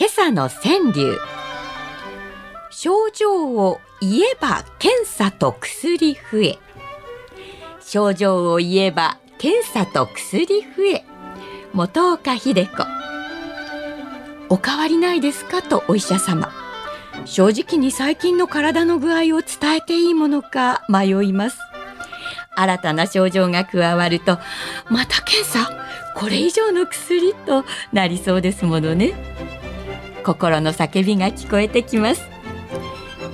今朝の川柳。症状を言えば検査と薬増え。症状を言えば検査と薬増え。元岡秀子。お変わりないですかとお医者様。正直に最近の体の具合を伝えていいものか迷います。新たな症状が加わるとまた検査？これ以上の薬？となりそうですものね。心の叫びが聞こえてきます。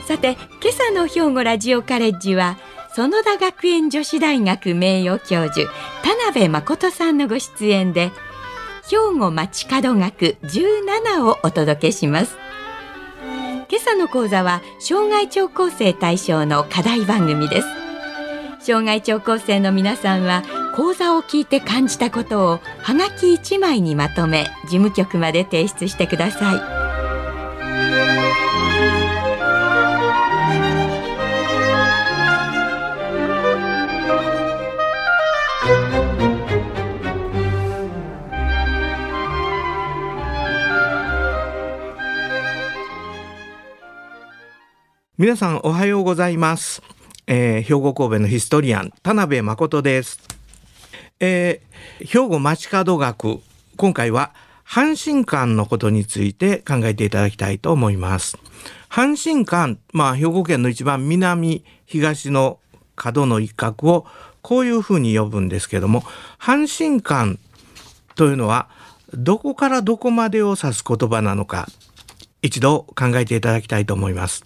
さて今朝の兵庫ラジオカレッジは園田学園女子大学名誉教授田辺誠さんのご出演で兵庫町角学17をお届けします。今朝の講座は障害聴講生対象の課題番組です。障害聴講生の皆さんは講座を聞いて感じたことをはがき1枚にまとめ事務局まで提出してください。皆さんおはようございます、えー兵庫神戸のヒストリアン田辺誠です、えー兵庫町角学今回は阪神間のことについて考えていただきたいと思います。阪神間まあ兵庫県の一番南東の角の一角をこういうふうに呼ぶんですけども阪神間というのはどこからどこまでを指す言葉なのか一度考えていただきたいと思います。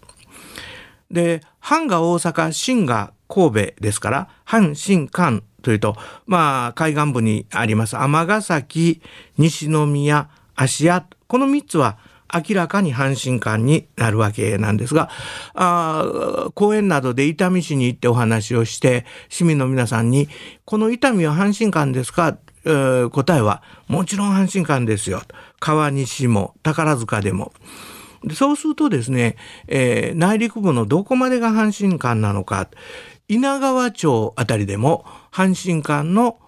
で、阪が大阪、新が神戸ですから、阪神間というと、まあ、海岸部にあります尼崎、西宮、芦屋、この3つは明らかに阪神間になるわけなんですが、あ公園などで伊丹市に行ってお話をして、市民の皆さんに、この伊丹は阪神間ですか？えー答えは、もちろん阪神間ですよ。川西も宝塚でも。そうするとですね、えー内陸部のどこまでが阪神間なのか稲川町あたりでも阪神間の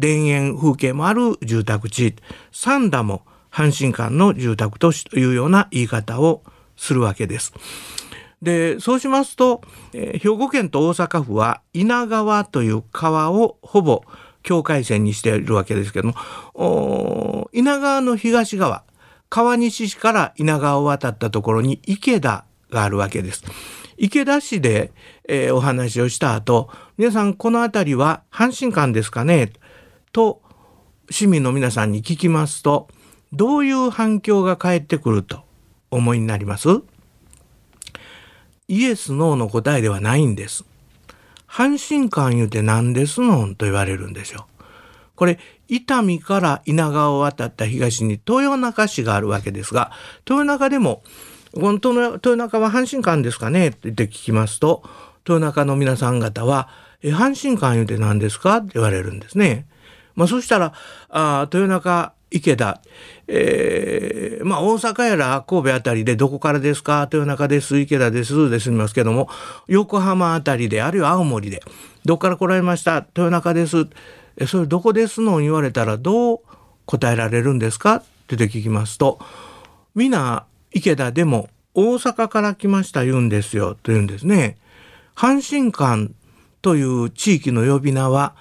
田園風景もある住宅地三田も阪神間の住宅都市というような言い方をするわけです。でそうしますと、えー兵庫県と大阪府は稲川という川をほぼ境界線にしているわけですけども稲川の東側川西市から稲川を渡ったところに池田があるわけです。池田市で、えーお話をした後皆さんこの辺りは阪神間ですかね？と市民の皆さんに聞きますとどういう反響が返ってくると思いになります？イエス・ノーの答えではないんです。阪神間言うて何ですのんと言われるんですよ。これ伊丹から稲川を渡った東に豊中市があるわけですが豊中でも「この豊中は阪神間ですかね?」って聞きますと豊中の皆さん方は「え阪神間言うて何ですか?」って言われるんですね。まあ、そしたらあ豊中池田、えーまあ大阪やら神戸あたりでどこからですか？豊中です池田ですで済みますけども横浜あたりであるいは青森でどこから来られました？豊中ですえそれどこですの？言われたらどう答えられるんですか？って聞きますと皆池田でも大阪から来ました言うんですよと言うんですね。阪神間という地域の呼び名は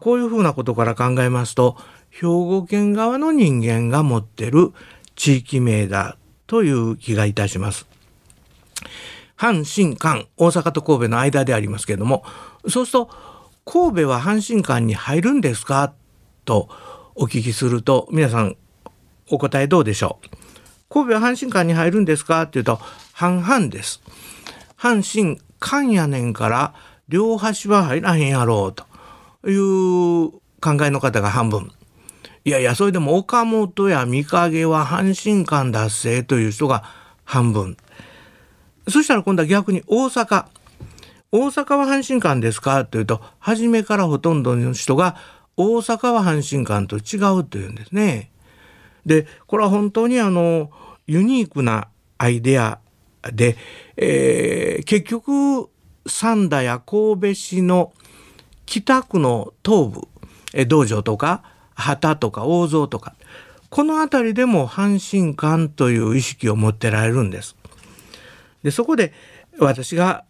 こういうふうなことから考えますと兵庫県側の人間が持ってる地域名だという気がいたします。阪神間大阪と神戸の間でありますけれどもそうすると神戸は阪神間に入るんですか？とお聞きすると皆さんお答えどうでしょう？神戸は阪神間に入るんですか？っていうと半々です。阪神間やねんから両端は入らへんやろうという考えの方が半分。いやいやそれでも岡本や御影は阪神間脱成という人が半分。そしたら今度は逆に大阪。大阪は阪神間ですか？というと初めからほとんどの人が大阪は阪神間と違うというんですね。でこれは本当にあのユニークなアイデアで、えー、結局三田や神戸市の北区の東部え道場とか旗とか大蔵とかこの辺りでも阪神間という意識を持ってられるんです。でそこで私が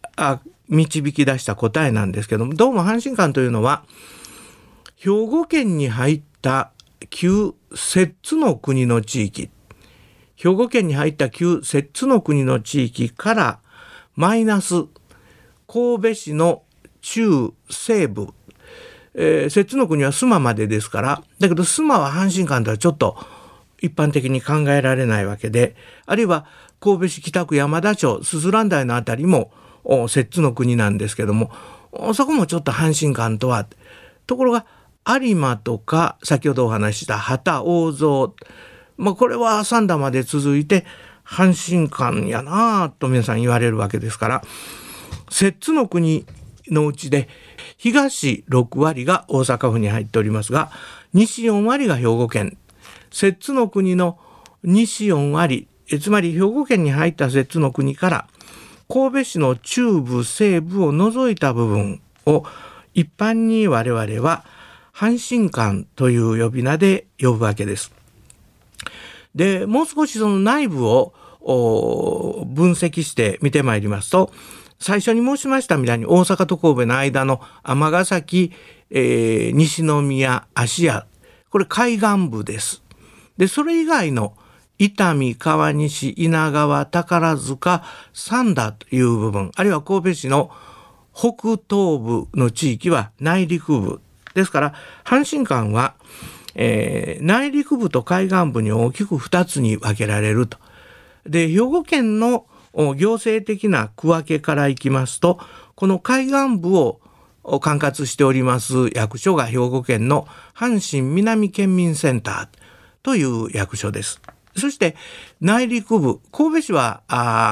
導き出した答えなんですけどもどうも阪神間というのは兵庫県に入った旧摂津の国の地域兵庫県に入った旧摂津の国の地域からマイナス神戸市の中西部、えー、摂津の国は須磨までですからだけど須磨は阪神間とはちょっと一般的に考えられないわけであるいは神戸市北区山田町すすらん台の辺りも摂津の国なんですけどもそこもちょっと阪神間とはところが有馬とか先ほどお話しした旗大蔵、まあ、これは三田まで続いて阪神間やなと皆さん言われるわけですから摂津の国のうちで東6割が大阪府に入っておりますが西4割が兵庫県摂津の国の西4割つまり兵庫県に入った摂津の国から神戸市の中部西部を除いた部分を一般に我々は阪神間という呼び名で呼ぶわけです。でもう少しその内部を分析して見てまいりますと最初に申しましたみたいに大阪と神戸の間の尼崎、えー、西宮芦屋これ海岸部です。でそれ以外の伊丹川西稲川宝塚三田という部分あるいは神戸市の北東部の地域は内陸部ですから阪神間は、えー、内陸部と海岸部に大きく2つに分けられると。で兵庫県の行政的な区分けからいきますとこの海岸部を管轄しております役所が兵庫県の阪神南県民センターという役所です。そして内陸部神戸市は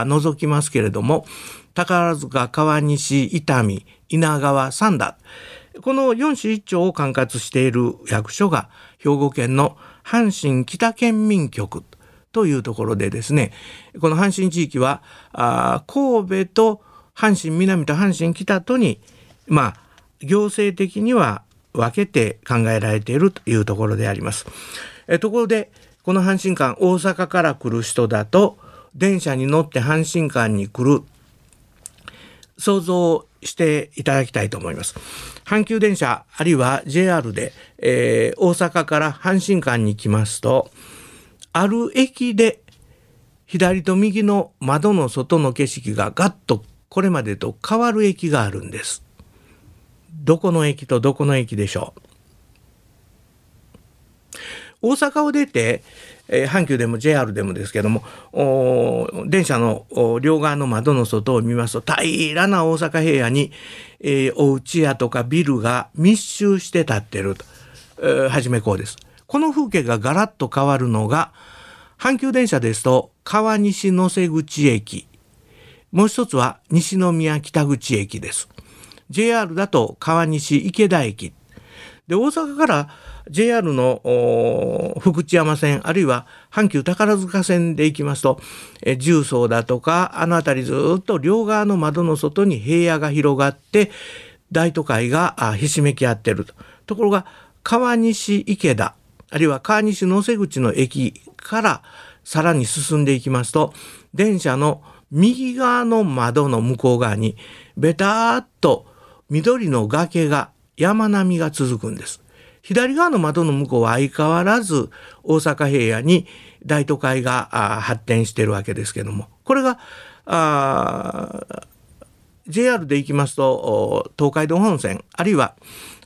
除きますけれども宝塚川西伊丹稲川三田この4市1町を管轄している役所が兵庫県の阪神北県民局というところでですねこの阪神地域はあ神戸と阪神南と阪神北とにまあ行政的には分けて考えられているというところであります。えところでこの阪神間大阪から来る人だと電車に乗って阪神間に来る想像していただきたいと思います。阪急電車あるいは JR で、えー、大阪から阪神間に来ますとある駅で左と右の窓の外の景色がガッとこれまでと変わる駅があるんです。どこの駅とどこの駅でしょう大阪を出て、えー、阪急でも JR でもですけども電車の両側の窓の外を見ますと平らな大阪平野に、えー、お家やとかビルが密集して建ってると、えー、はじめこうです。この風景がガラッと変わるのが阪急電車ですと川西野瀬口駅もう一つは西宮北口駅です。JR だと川西池田駅で大阪から JR の福知山線あるいは阪急宝塚線で行きますとえ重曹だとかあの辺りずっと両側の窓の外に平野が広がって大都会がひしめき合ってると。ところが川西池田あるいは川西野瀬口の駅からさらに進んでいきますと電車の右側の窓の向こう側にベターっと緑の崖が山並みが続くんです。左側の窓の向こうは相変わらず大阪平野に大都会が発展してるわけですけども。これがあ JR で行きますと東海道本線あるいは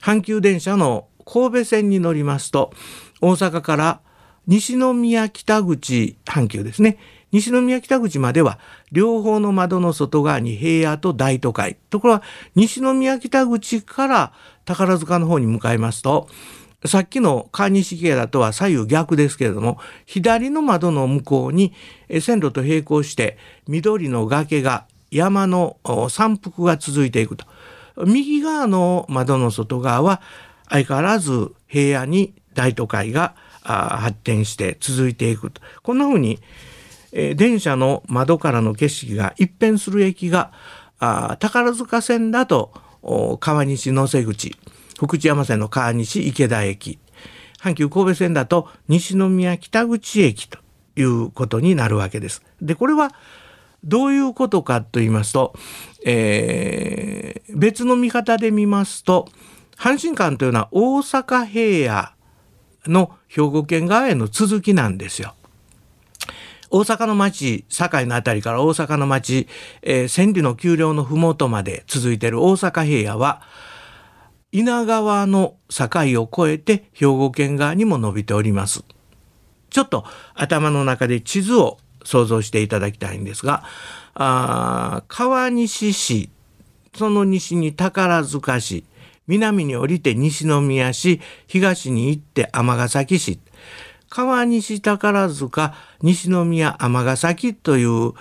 阪急電車の神戸線に乗りますと大阪から西宮北口阪急ですね。西宮北口までは両方の窓の外側に平野と大都会ところが西宮北口から宝塚の方に向かいますとさっきの川西家だとは左右逆ですけれども、左の窓の向こうに線路と並行して緑の崖が山の山腹が続いていくと。右側の窓の外側は相変わらず平野に大都会が発展して続いていくと。こんな風に、え電車の窓からの景色が一変する駅が宝塚線だと川西野瀬口福知山線の川西池田駅阪急神戸線だと西宮北口駅ということになるわけです。でこれはどういうことかと言いますと、えー、別の見方で見ますと阪神間というのは大阪平野の兵庫県側への続きなんですよ。大阪の町、堺の辺りから大阪の町、えー、千里の丘陵の麓まで続いている大阪平野は、稲川の境を越えて兵庫県側にも伸びております。ちょっと頭の中で地図を想像していただきたいんですが、あ川西市、その西に宝塚市、南に降りて西宮市、東に行って尼崎市、川西宝塚、西宮尼崎という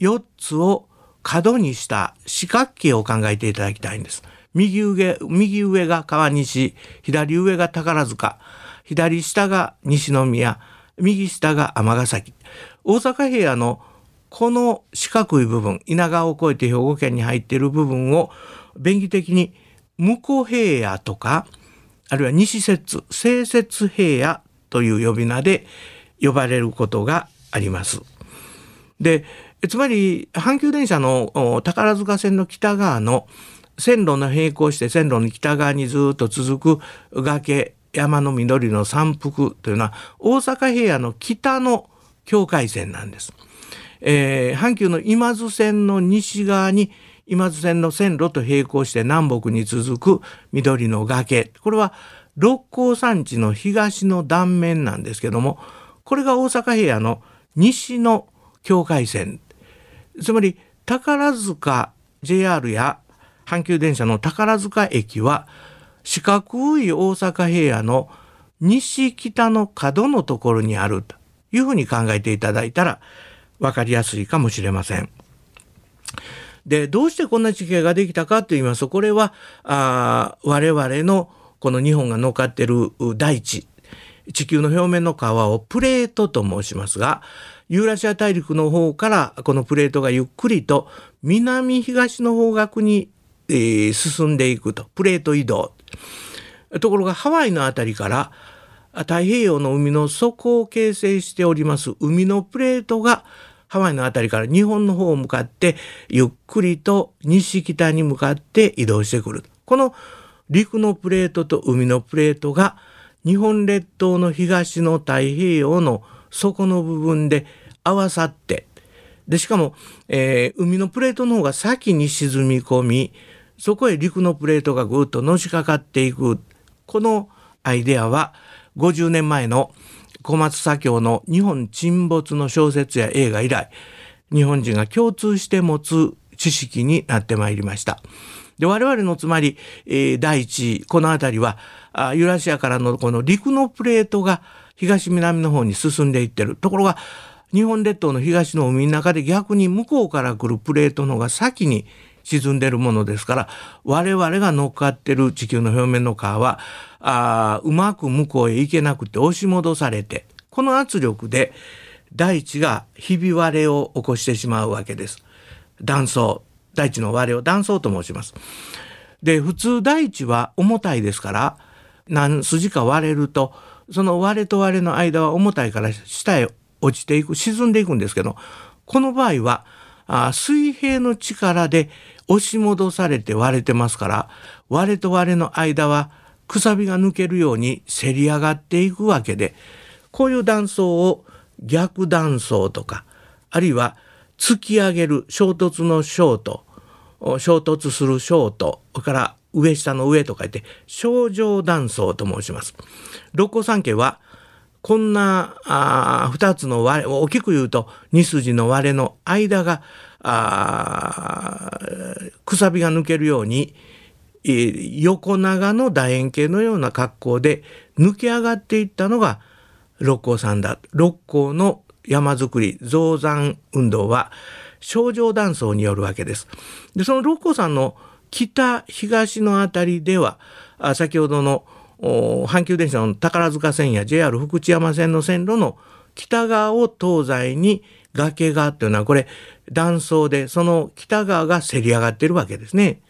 4つを角にした四角形を考えていただきたいんです。右上、右上が川西、左上が宝塚、左下が西宮、右下が尼崎。大阪平野のこの四角い部分、稲川を越えて兵庫県に入っている部分を便宜的に向こう平野とか、あるいは西節、西節平野という呼び名で呼ばれることがあります。でつまり阪急電車の宝塚線の北側の線路の並行して線路の北側にずっと続く崖山の緑の山腹というのは大阪平野の北の境界線なんです。えー、阪急の今津線の西側に今津線の線路と並行して南北に続く緑の崖これは六甲山地の東の断面なんですけどもこれが大阪平野の西の境界線つまり宝塚 JR や阪急電車の宝塚駅は四角い大阪平野の西北の角のところにあるというふうに考えていただいたら分かりやすいかもしれません。でどうしてこんな地形ができたかと言いますとこれはあ我々のこの日本が乗っかってる大地地球の表面の皮をプレートと申しますがユーラシア大陸の方からこのプレートがゆっくりと南東の方角に、えー、進んでいくとプレート移動ところがハワイの辺りから太平洋の海の底を形成しております海のプレートがハワイの辺りから日本の方を向かってゆっくりと西北に向かって移動してくる。この陸のプレートと海のプレートが日本列島の東の太平洋の底の部分で合わさってでしかも、えー、海のプレートの方が先に沈み込みそこへ陸のプレートがぐっとのしかかっていくこのアイデアは50年前の小松左京の日本沈没の小説や映画以来日本人が共通して持つ知識になってまいりました。で我々のつまり、えー、第一この辺りはあユーラシアからのこの陸のプレートが東南の方に進んでいってるところが日本列島の東の海の中で逆に向こうから来るプレートの方が先に沈んでるものですから我々が乗っかってる地球の表面の川はあうまく向こうへ行けなくて押し戻されてこの圧力で大地がひび割れを起こしてしまうわけです。断層大地の割れを断層と申します。で普通大地は重たいですから何筋か割れるとその割れと割れの間は重たいから下へ落ちていく沈んでいくんですけどこの場合はあ水平の力で押し戻されて割れてますから割れと割れの間はくさびが抜けるようにせり上がっていくわけでこういう断層を逆断層とかあるいは突き上げる衝突の衝と衝突する衝とから上下の上と書いて症状断層と申します。六甲山系はこんなあ2つの割れ大きく言うと2筋の割れの間がくさびが抜けるように横長の楕円形のような格好で抜け上がっていったのが六甲山だ。六甲の山づくり、増山運動は、症状断層によるわけです。で、その六甲山の北、東のあたりでは、あ先ほどの阪急電車の宝塚線や JR 福知山線の線路の北側を東西に崖がというのはこれ断層でその北側がせり上がってるわけですね。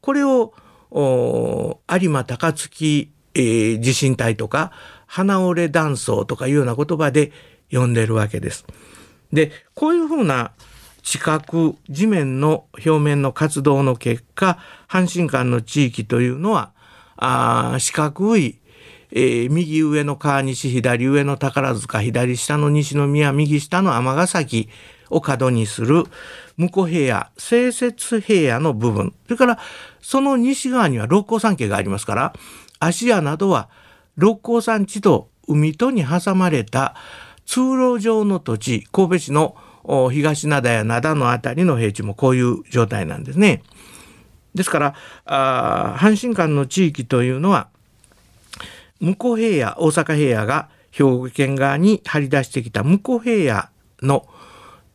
これを有馬高槻、えー、地震帯とか花折れ断層とかいうような言葉で呼んでるわけです。でこういうふうな地殻地面の表面の活動の結果阪神間の地域というのはあ四角い、えー、右上の川西左上の宝塚左下の西宮右下の尼崎を角にする向こう平野清雪平野の部分。それからその西側には六甲山系がありますから芦屋などは六甲山地と海とに挟まれた通路上の土地神戸市の東灘や灘の辺りの平地もこういう状態なんですね。ですから阪神間の地域というのは向こう平野大阪平野が兵庫県側に張り出してきた向こう平野の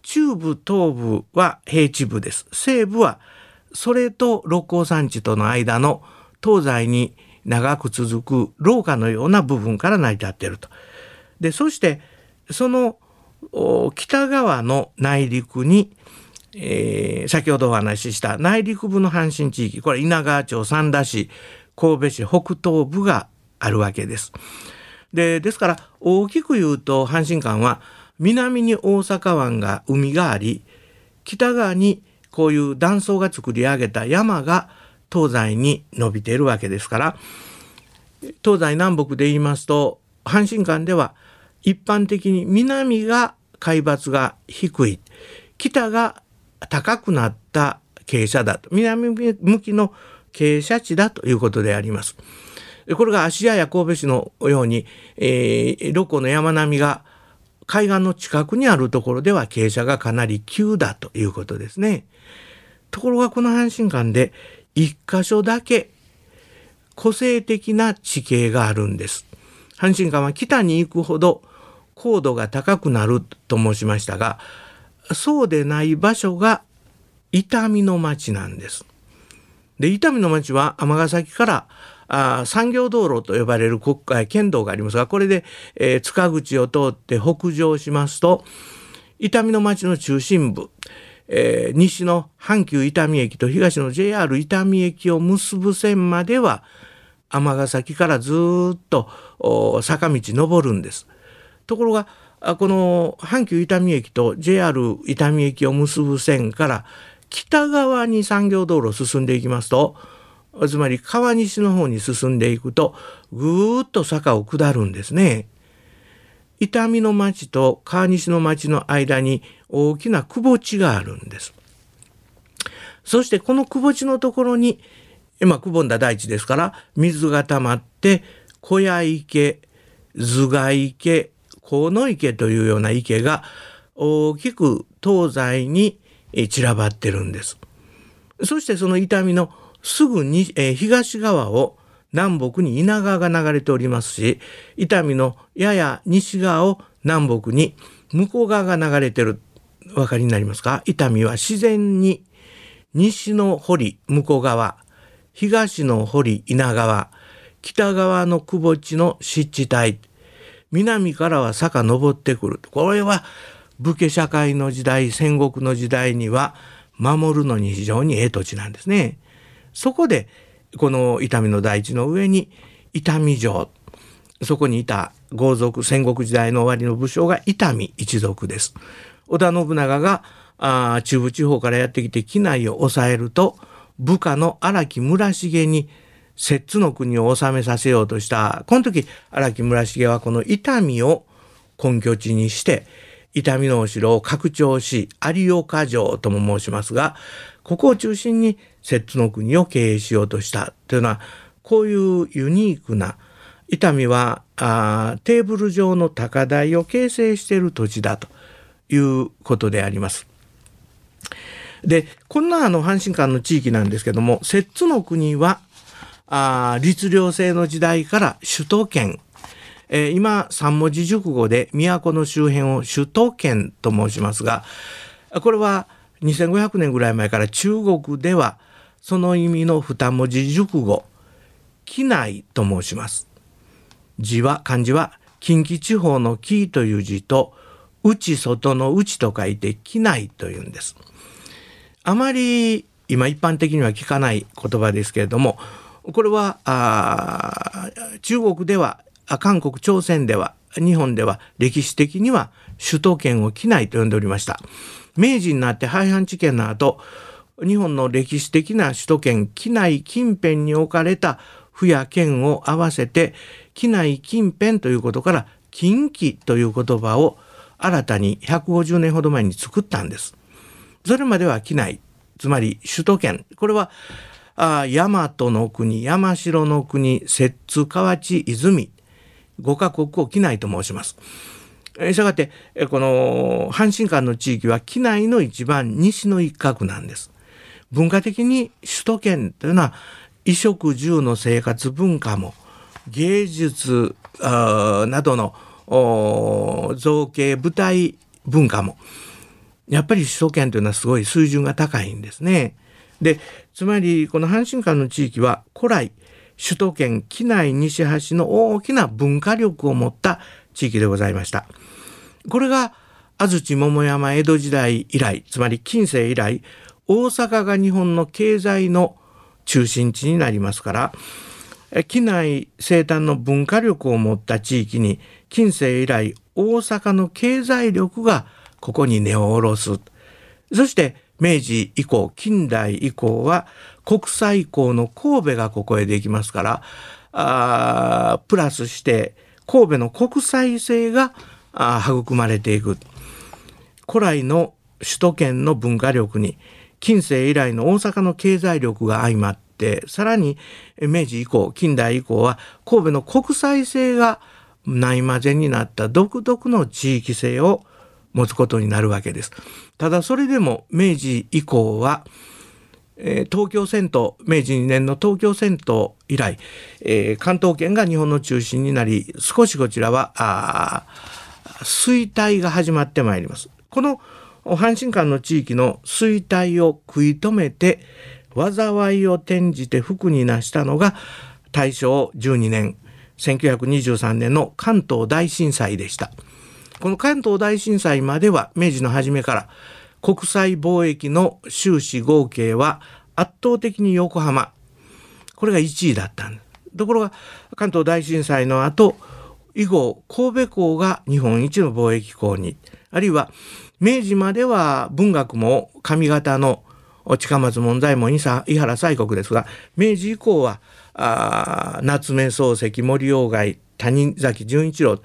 中部東部は平地部です。西部はそれと六甲山地との間の東西に長く続く廊下のような部分から成り立っていると。でそしてその北側の内陸にえー、先ほどお話しした内陸部の阪神地域これ稲川町三田市神戸市北東部があるわけです。でですから大きく言うと阪神間は南に大阪湾が海があり北側にこういう断層が作り上げた山が東西に伸びているわけですから東西南北で言いますと阪神間では一般的に南が海抜が低い北が高くなった傾斜だと南向きの傾斜地だということであります。これが芦屋や神戸市のように、えー、六甲の山並みが海岸の近くにあるところでは傾斜がかなり急だということですね。ところがこの阪神間で一箇所だけ個性的な地形があるんです。阪神間は北に行くほど高度が高くなると申しましたがそうでない場所が伊丹の町なんです。で伊丹の町は尼崎からあ産業道路と呼ばれる国会県道がありますがこれで、えー、塚口を通って北上しますと伊丹の町の中心部、えー、西の阪急伊丹駅と東の JR 伊丹駅を結ぶ線までは尼崎からずっと坂道登るんです。ところがこの阪急伊丹駅と JR 伊丹駅を結ぶ線から北側に産業道路を進んでいきますとつまり川西の方に進んでいくとぐーっと坂を下るんですね。伊丹の町と川西の町の間に大きな窪地があるんです。そしてこの窪地のところに、まあ、くぼんだ大地ですから水が溜まって小屋池頭蓋池河野池というような池が大きく東西に散らばってるんです。そしてその伊丹のすぐに、えー、東側を南北に稲川が流れておりますし伊丹のやや西側を南北に向こう側が流れてるお分かりになりますか？伊丹は自然に西の堀向こう側東の堀稲川北側の窪地の湿地帯南からは坂登ってくるこれは武家社会の時代戦国の時代には守るのに非常にええ土地なんですね。そこでこの伊丹の大地の上に伊丹城そこにいた豪族戦国時代の終わりの武将が伊丹一族です。織田信長があ中部地方からやってきて機内を抑えると部下の荒木村重に摂津の国を治めさせようとした。この時荒木村重はこの伊丹を根拠地にして伊丹のお城を拡張し有岡城とも申しますがここを中心に摂津の国を経営しようとした。というのはこういうユニークな伊丹はあテーブル上の高台を形成している土地だと。いうことであります。でこんなあの阪神間の地域なんですけども摂津の国はあ律令制の時代から首都圏。えー、今三文字熟語で都の周辺を首都圏と申しますがこれは2500年ぐらい前から中国ではその意味の二文字熟語機内と申します。字は漢字は近畿地方の木という字と内外の内と書いて機内というんです。あまり今一般的には聞かない言葉ですけれどもこれは中国では韓国朝鮮では日本では歴史的には首都圏を機内と呼んでおりました明治になって廃藩置県の後日本の歴史的な首都圏機内近辺に置かれた府や県を合わせて機内近辺ということから近畿という言葉を新たに150年ほど前に作ったんです。それまでは機内つまり首都圏これは大和の国山城の国摂津河内泉5カ国を機内と申します。したがってこの阪神間の地域は機内の一番西の一角なんです。文化的に首都圏というのは衣食住の生活文化も芸術などの造形舞台文化もやっぱり首都圏というのはすごい水準が高いんですね。でつまりこの阪神間の地域は古来首都圏機内西端の大きな文化力を持った地域でございました。これが安土桃山江戸時代以来つまり近世以来大阪が日本の経済の中心地になりますから機内生誕の文化力を持った地域に近世以来大阪の経済力がここに根を下ろすそして明治以降近代以降は国際港の神戸がここへできますからあプラスして神戸の国際性が育まれていく。古来の首都圏の文化力に近世以来の大阪の経済力が相まってさらに明治以降近代以降は神戸の国際性がないまぜになった独特の地域性を持つことになるわけです。ただそれでも明治以降は、えー、東京銭湯明治2年の東京銭湯以来、えー、関東圏が日本の中心になり少しこちらは衰退が始まってまいります。この阪神間の地域の衰退を食い止めて災いを転じて福になしたのが大正12年1923年の関東大震災でした。この関東大震災までは明治の初めから国際貿易の収支合計は圧倒的に横浜これが1位だったんです。ところが関東大震災の後以後神戸港が日本一の貿易港にあるいは明治までは文学も上方の近松門左衛門伊原西国ですが明治以降は夏目漱石森鴎外谷崎潤一郎、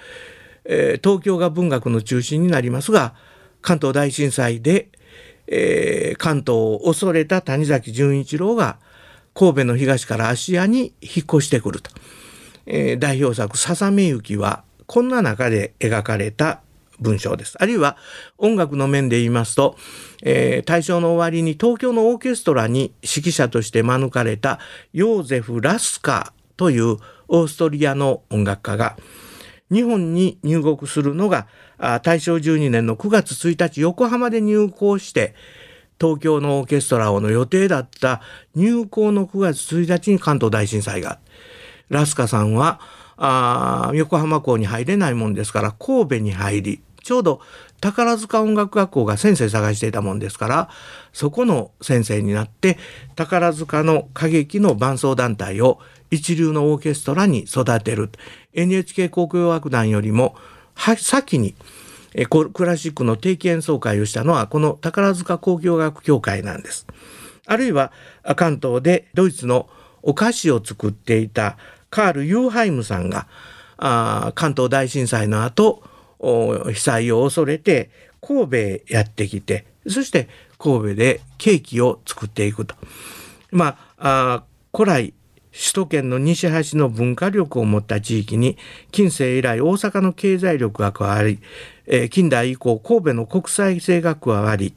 えー、東京が文学の中心になりますが関東大震災で、えー、関東を恐れた谷崎潤一郎が神戸の東から芦屋に引っ越してくると、えー、代表作「ささめ雪」はこんな中で描かれた文章です。あるいは音楽の面で言いますと、えー、大正の終わりに東京のオーケストラに指揮者として招かれたヨーゼフ・ラスカというオーストリアの音楽家が日本に入国するのが大正12年の9月1日横浜で入港して東京のオーケストラをの予定だった入港の9月1日に関東大震災がラスカさんは横浜港に入れないもんですから神戸に入りちょうど宝塚音楽学校が先生探していたもんですからそこの先生になって宝塚の歌劇の伴奏団体を一流のオーケストラに育てる NHK 交響楽団よりも先にクラシックの定期演奏会をしたのはこの宝塚交響楽協会なんです。あるいは関東でドイツのお菓子を作っていたカール・ユーハイムさんが関東大震災の後被災を恐れて神戸へやってきてそして神戸でケーキを作っていくと。まあ古来首都圏の西端の文化力を持った地域に近世以来大阪の経済力が加わり、えー、近代以降神戸の国際性が加わり、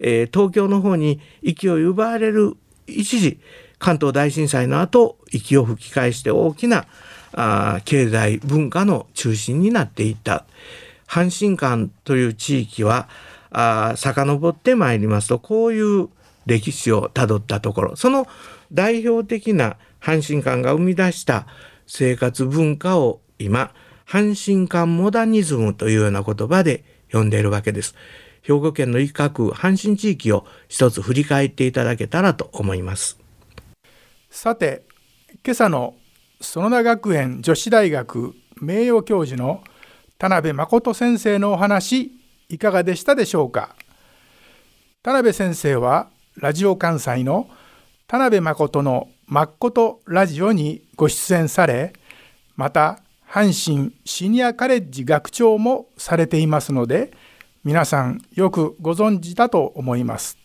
えー、東京の方に勢い奪われる一時関東大震災の後息を吹き返して大きなあ経済文化の中心になっていった。阪神間という地域はあ遡ってまいりますとこういう歴史をたどったところ。その代表的な阪神間が生み出した生活文化を今阪神間モダニズムというような言葉で呼んでいるわけです。兵庫県の一角阪神地域を一つ振り返っていただけたらと思います。さて今朝の園田学園女子大学名誉教授の田辺誠先生のお話いかがでしたでしょうか？田辺先生はラジオ関西の田辺誠の誠ラジオにご出演されまた阪神シニアカレッジ学長もされていますので皆さんよくご存知だと思います。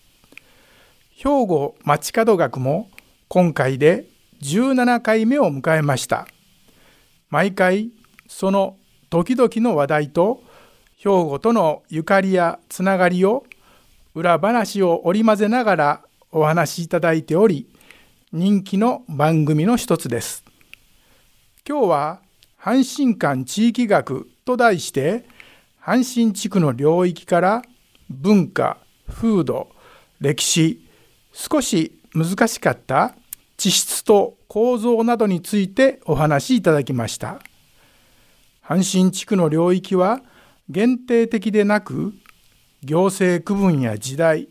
兵庫街角学も今回で17回目を迎えました。毎回その時々の話題と兵庫とのゆかりやつながりを裏話を織り交ぜながらお話しいただいており人気の番組の一つです。今日は阪神間地域学と題して阪神地区の領域から文化風土歴史少し難しかった地質と構造などについてお話しいただきました。阪神地区の領域は限定的でなく行政区分や時代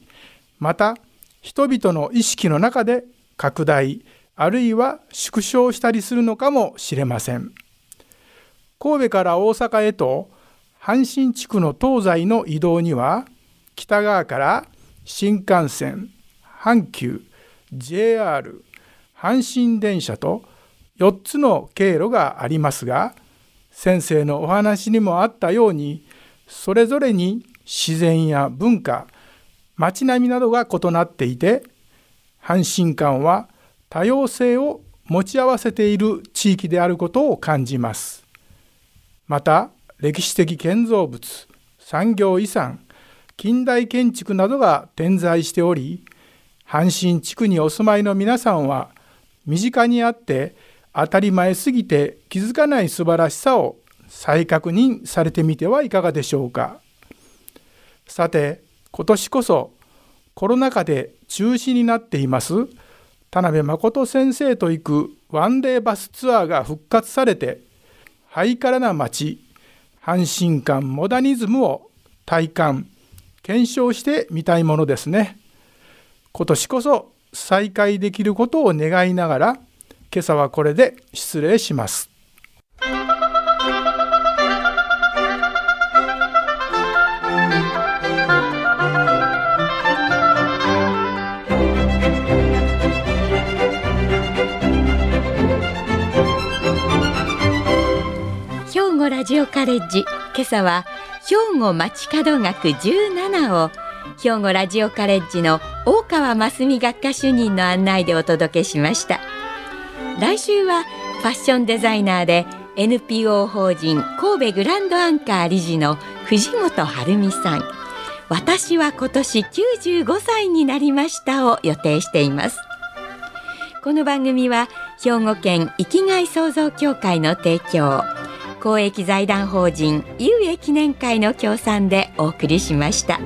また人々の意識の中で拡大あるいは縮小したりするのかもしれません。神戸から大阪へと阪神地区の東西の移動には北側から新幹線阪急 JR 阪神電車と4つの経路がありますが先生のお話にもあったようにそれぞれに自然や文化街並みなどが異なっていて阪神間は多様性を持ち合わせている地域であることを感じます。また歴史的建造物産業遺産近代建築などが点在しており阪神地区にお住まいの皆さんは身近にあって当たり前すぎて気づかない素晴らしさを再確認されてみてはいかがでしょうかさて今年こそコロナ禍で中止になっています田辺誠先生と行くワンデーバスツアーが復活されてハイカラな街阪神間モダニズムを体感検証してみたいものですね今年こそ再開できることを願いながら今朝はこれで失礼します。ラジオカレッジ。今朝は兵庫街角学17を兵庫ラジオカレッジの大川真澄学科主任の案内でお届けしました。来週はファッションデザイナーで NPO 法人神戸グランドアンカー理事の藤本晴美さん。私は今年95歳になりましたを予定しています。この番組は兵庫県生きがい創造協会の提供。公益財団法人有益記念会の協賛でお送りしました。